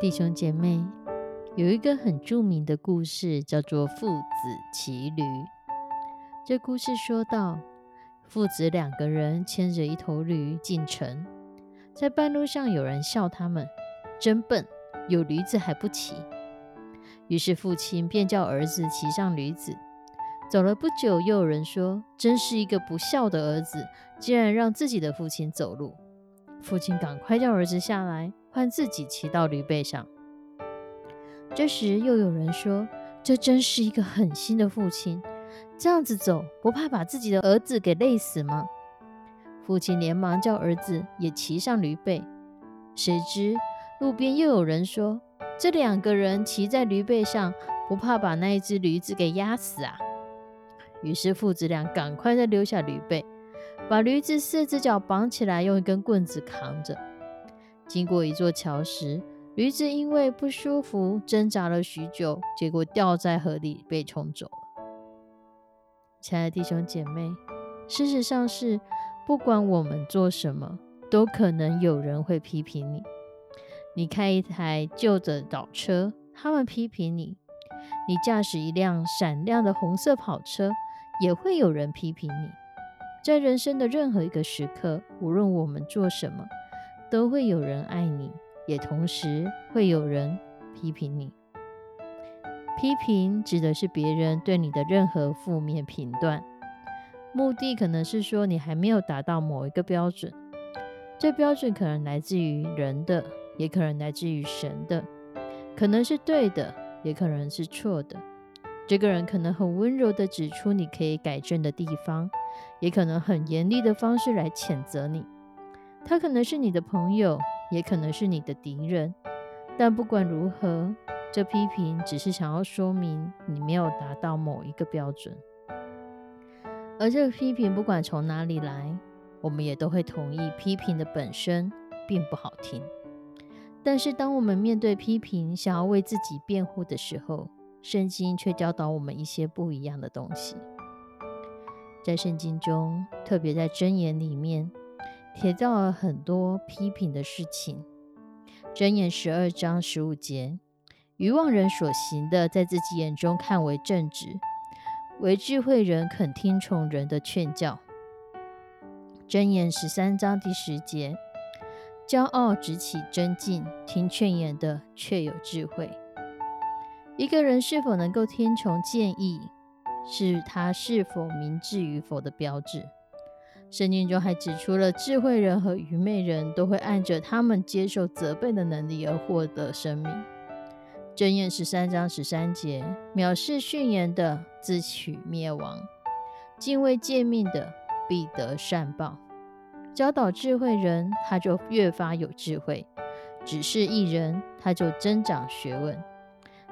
弟兄姐妹，有一个很著名的故事，叫做父子骑驴。这故事说到，父子两个人牵着一头驴进城，在半路上有人笑他们真笨，有驴子还不骑。于是父亲便叫儿子骑上驴子。走了不久，又有人说，真是一个不孝的儿子，竟然让自己的父亲走路。父亲赶快叫儿子下来。换自己骑到驴背上。这时又有人说：“这真是一个狠心的父亲，这样子走不怕把自己的儿子给累死吗？”父亲连忙叫儿子也骑上驴背。谁知路边又有人说：“这两个人骑在驴背上，不怕把那一只驴子给压死啊？”于是父子俩赶快再溜下驴背，把驴子四只脚绑起来，用一根棍子扛着。经过一座桥时，驴子因为不舒服挣扎了许久，结果掉在河里被冲走了。亲爱的弟兄姐妹，事实上是，不管我们做什么，都可能有人会批评你。你开一台旧的老车，他们批评你；你驾驶一辆闪亮的红色跑车，也会有人批评你。在人生的任何一个时刻，无论我们做什么，都会有人爱你，也同时会有人批评你。批评指的是别人对你的任何负面评断，目的可能是说你还没有达到某一个标准。这标准可能来自于人的，也可能来自于神的，可能是对的，也可能是错的。这个人可能很温柔的指出你可以改正的地方，也可能很严厉的方式来谴责你。他可能是你的朋友，也可能是你的敌人，但不管如何，这批评只是想要说明你没有达到某一个标准。而这个批评不管从哪里来，我们也都会同意，批评的本身并不好听。但是当我们面对批评，想要为自己辩护的时候，圣经却教导我们一些不一样的东西。在圣经中，特别在箴言里面。提到了很多批评的事情。箴言十二章十五节：愚妄人所行的，在自己眼中看为正直；为智慧人肯听从人的劝教。箴言十三章第十节：骄傲直起真劲，听劝言的却有智慧。一个人是否能够听从建议，是他是否明智与否的标志。圣经中还指出了智慧人和愚昧人都会按着他们接受责备的能力而获得生命。箴言十三章十三节：藐视训言的，自取灭亡；敬畏诫命的，必得善报。教导智慧人，他就越发有智慧；只是一人，他就增长学问。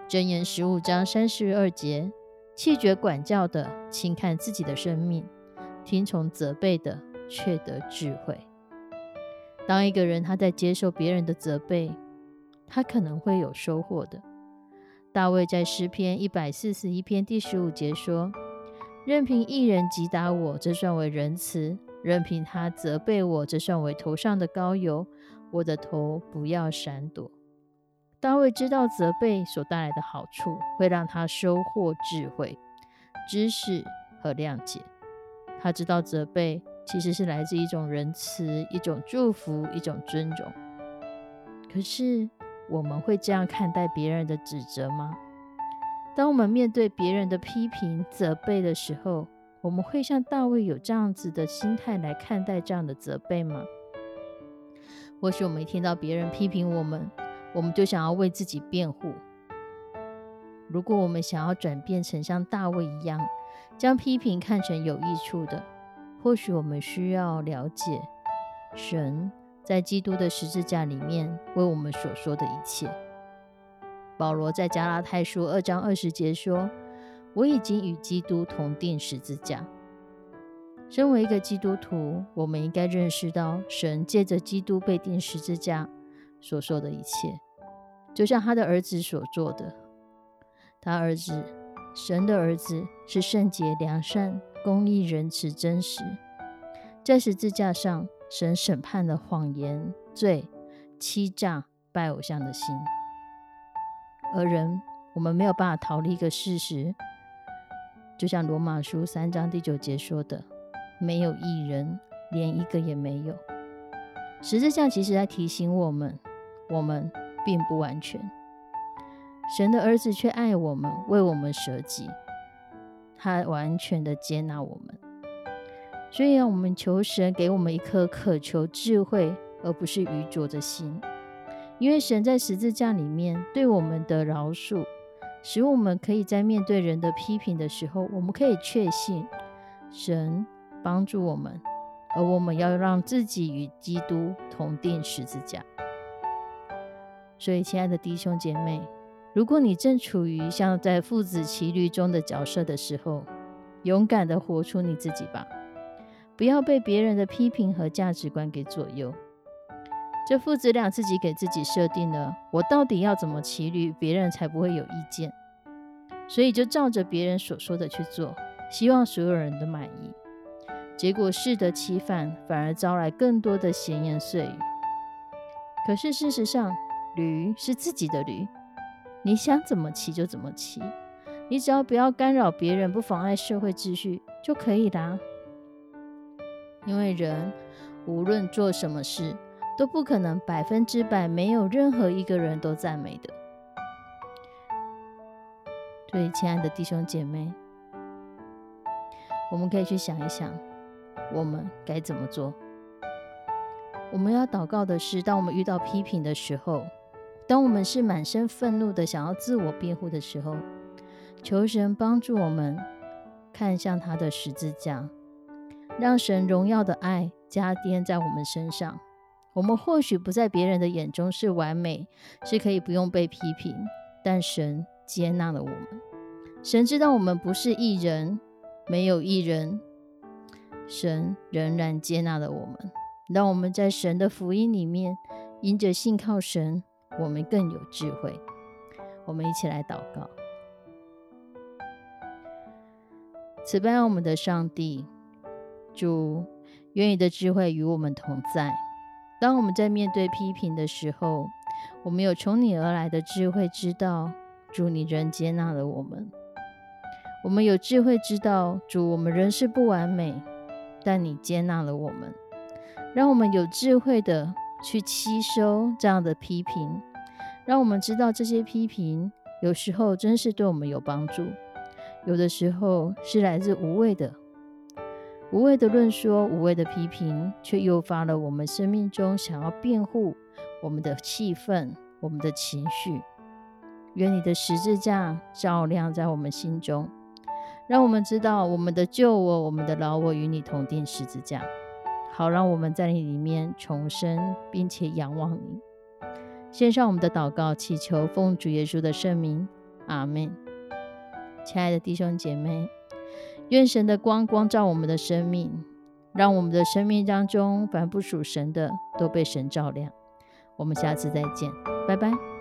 箴言十五章三十二节：弃绝管教的，轻看自己的生命。听从责备的，却得智慧。当一个人他在接受别人的责备，他可能会有收获的。大卫在诗篇一百四十一篇第十五节说：“任凭一人击打我，这算为仁慈；任凭他责备我，这算为头上的膏油。我的头不要闪躲。”大卫知道责备所带来的好处，会让他收获智慧、知识和谅解。他知道责备其实是来自一种仁慈、一种祝福、一种尊重。可是，我们会这样看待别人的指责吗？当我们面对别人的批评、责备的时候，我们会像大卫有这样子的心态来看待这样的责备吗？或许我们听到别人批评我们，我们就想要为自己辩护。如果我们想要转变成像大卫一样，将批评看成有益处的，或许我们需要了解神在基督的十字架里面为我们所说的一切。保罗在加拉太书二章二十节说：“我已经与基督同定十字架。”身为一个基督徒，我们应该认识到神借着基督被钉十字架所说的一切，就像他的儿子所做的。他儿子，神的儿子，是圣洁、良善、公义、仁慈、真实。在十字架上，神审判了谎言、罪、欺诈、拜偶像的心。而人，我们没有办法逃离一个事实，就像罗马书三章第九节说的：“没有一人，连一个也没有。”十字架其实在提醒我们，我们并不完全。神的儿子却爱我们，为我们舍己，他完全的接纳我们。所以，让我们求神给我们一颗渴求智慧，而不是愚拙的心。因为神在十字架里面对我们的饶恕，使我们可以在面对人的批评的时候，我们可以确信神帮助我们，而我们要让自己与基督同定十字架。所以，亲爱的弟兄姐妹，如果你正处于像在父子骑驴中的角色的时候，勇敢的活出你自己吧，不要被别人的批评和价值观给左右。这父子俩自己给自己设定了，我到底要怎么骑驴，别人才不会有意见，所以就照着别人所说的去做，希望所有人都满意。结果适得其反，反而招来更多的闲言碎语。可是事实上，驴是自己的驴，你想怎么骑就怎么骑，你只要不要干扰别人，不妨碍社会秩序就可以啦。因为人无论做什么事。都不可能百分之百没有任何一个人都赞美的。所以，亲爱的弟兄姐妹，我们可以去想一想，我们该怎么做。我们要祷告的是，当我们遇到批评的时候，当我们是满身愤怒的想要自我辩护的时候，求神帮助我们看向他的十字架，让神荣耀的爱加添在我们身上。我们或许不在别人的眼中是完美，是可以不用被批评，但神接纳了我们。神知道我们不是艺人，没有艺人，神仍然接纳了我们，让我们在神的福音里面，因着信靠神，我们更有智慧。我们一起来祷告：慈悲我们的上帝，主，愿你的智慧与我们同在。当我们在面对批评的时候，我们有从你而来的智慧，知道主你仍接纳了我们；我们有智慧知道主我们仍是不完美，但你接纳了我们。让我们有智慧的去吸收这样的批评，让我们知道这些批评有时候真是对我们有帮助，有的时候是来自无谓的。无谓的论说，无谓的批评，却诱发了我们生命中想要辩护我们的气氛、我们的情绪。愿你的十字架照亮在我们心中，让我们知道我们的旧我、我们的老我与你同定十字架，好让我们在你里面重生，并且仰望你。献上我们的祷告，祈求奉主耶稣的圣名，阿门。亲爱的弟兄姐妹。愿神的光光照我们的生命，让我们的生命当中凡不属神的都被神照亮。我们下次再见，拜拜。